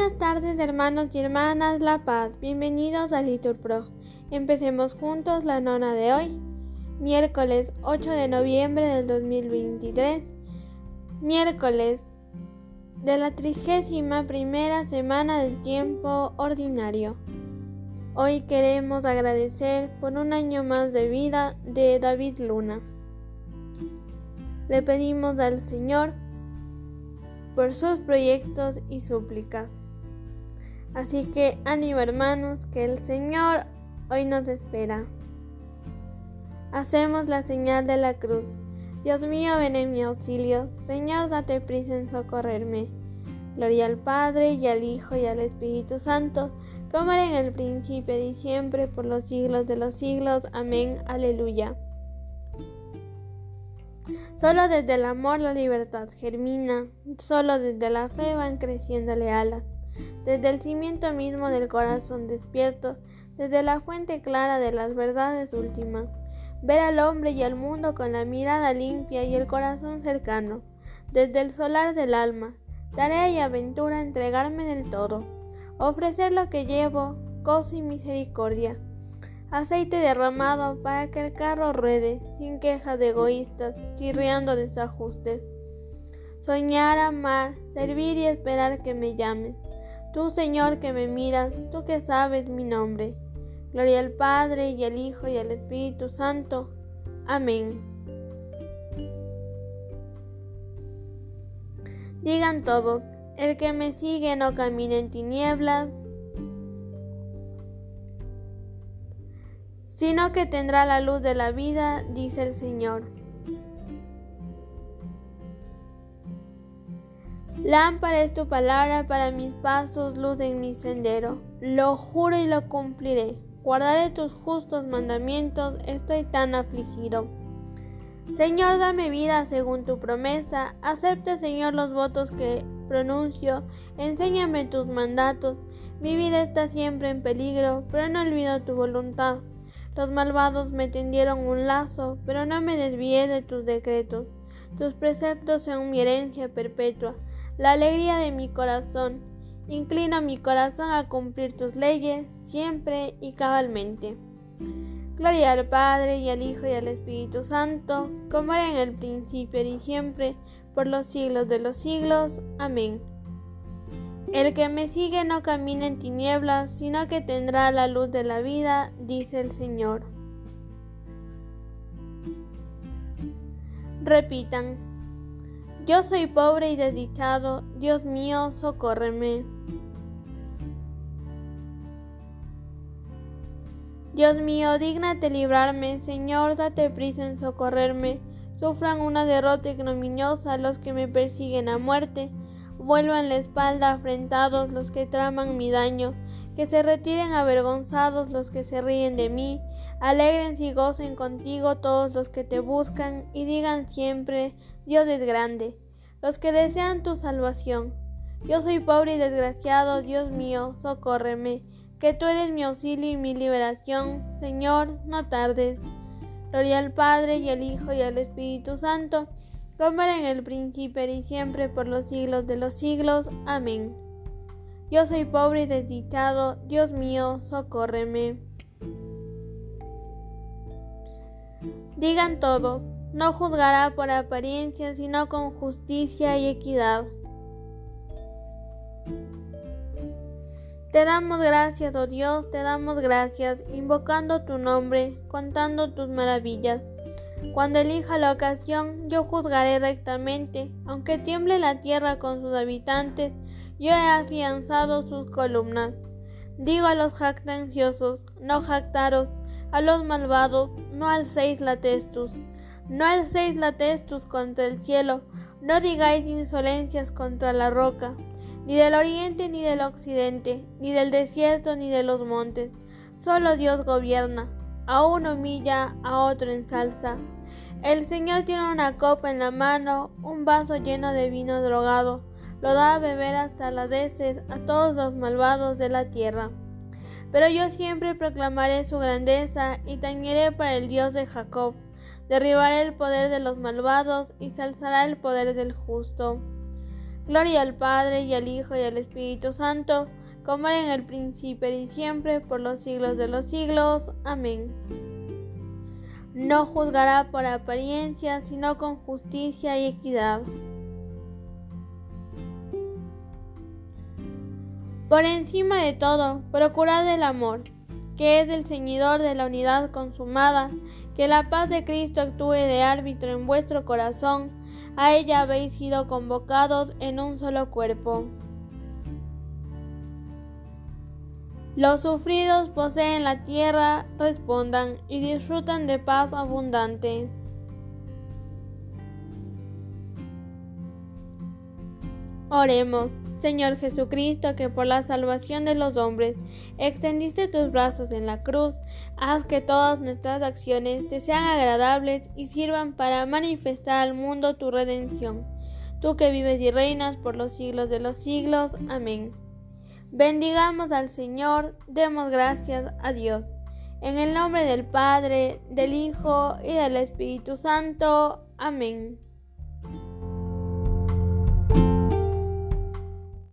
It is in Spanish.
Buenas tardes hermanos y hermanas La Paz, bienvenidos a Litur Pro. Empecemos juntos la nona de hoy, miércoles 8 de noviembre del 2023, miércoles de la trigésima primera semana del tiempo ordinario. Hoy queremos agradecer por un año más de vida de David Luna. Le pedimos al Señor por sus proyectos y súplicas. Así que ánimo hermanos, que el Señor hoy nos espera. Hacemos la señal de la cruz. Dios mío, ven en mi auxilio. Señor, date prisa en socorrerme. Gloria al Padre y al Hijo y al Espíritu Santo, como era en el principio y siempre, por los siglos de los siglos. Amén. Aleluya. Solo desde el amor la libertad germina, solo desde la fe van creciéndole alas, desde el cimiento mismo del corazón despierto, desde la fuente clara de las verdades últimas. Ver al hombre y al mundo con la mirada limpia y el corazón cercano, desde el solar del alma, tarea y aventura entregarme del todo, ofrecer lo que llevo, gozo y misericordia aceite derramado para que el carro ruede sin quejas de egoístas, chirriando desajustes. Soñar, amar, servir y esperar que me llames. Tú, Señor, que me miras, tú que sabes mi nombre. Gloria al Padre y al Hijo y al Espíritu Santo. Amén. Digan todos, el que me sigue no camina en tinieblas, sino que tendrá la luz de la vida, dice el Señor. Lámpara es tu palabra para mis pasos, luz en mi sendero. Lo juro y lo cumpliré. Guardaré tus justos mandamientos, estoy tan afligido. Señor, dame vida según tu promesa. Acepta, Señor, los votos que pronuncio. Enséñame tus mandatos. Mi vida está siempre en peligro, pero no olvido tu voluntad. Los malvados me tendieron un lazo, pero no me desvié de tus decretos. Tus preceptos son mi herencia perpetua, la alegría de mi corazón. Inclina mi corazón a cumplir tus leyes siempre y cabalmente. Gloria al Padre y al Hijo y al Espíritu Santo, como era en el principio y siempre, por los siglos de los siglos. Amén. El que me sigue no camina en tinieblas, sino que tendrá la luz de la vida, dice el Señor. Repitan, yo soy pobre y desdichado, Dios mío, socórreme. Dios mío, dígnate librarme, Señor, date prisa en socorrerme. Sufran una derrota ignominiosa los que me persiguen a muerte vuelvan la espalda afrentados los que traman mi daño, que se retiren avergonzados los que se ríen de mí, alegren y gocen contigo todos los que te buscan y digan siempre, Dios es grande, los que desean tu salvación. Yo soy pobre y desgraciado, Dios mío, socórreme, que tú eres mi auxilio y mi liberación, Señor, no tardes. Gloria al Padre y al Hijo y al Espíritu Santo, como en el principio y siempre por los siglos de los siglos. Amén. Yo soy pobre y desdichado, Dios mío, socórreme. Digan todos, no juzgará por apariencia, sino con justicia y equidad. Te damos gracias, oh Dios, te damos gracias, invocando tu nombre, contando tus maravillas. Cuando elija la ocasión, yo juzgaré rectamente, aunque tiemble la tierra con sus habitantes, yo he afianzado sus columnas. Digo a los jactanciosos, no jactaros, a los malvados, no alcéis la testus, no alcéis la testus contra el cielo, no digáis insolencias contra la roca, ni del oriente ni del occidente, ni del desierto ni de los montes. Solo Dios gobierna, a uno humilla, a otro ensalza. El Señor tiene una copa en la mano, un vaso lleno de vino drogado. Lo da a beber hasta las veces a todos los malvados de la tierra. Pero yo siempre proclamaré su grandeza y tañeré para el Dios de Jacob. Derribaré el poder de los malvados y se alzará el poder del justo. Gloria al Padre y al Hijo y al Espíritu Santo, como era en el principio y siempre, por los siglos de los siglos. Amén. No juzgará por apariencia, sino con justicia y equidad. Por encima de todo, procurad el amor, que es el ceñidor de la unidad consumada, que la paz de Cristo actúe de árbitro en vuestro corazón, a ella habéis sido convocados en un solo cuerpo. Los sufridos poseen la tierra, respondan y disfrutan de paz abundante. Oremos. Señor Jesucristo, que por la salvación de los hombres extendiste tus brazos en la cruz, haz que todas nuestras acciones te sean agradables y sirvan para manifestar al mundo tu redención. Tú que vives y reinas por los siglos de los siglos. Amén. Bendigamos al Señor, demos gracias a Dios. En el nombre del Padre, del Hijo y del Espíritu Santo. Amén.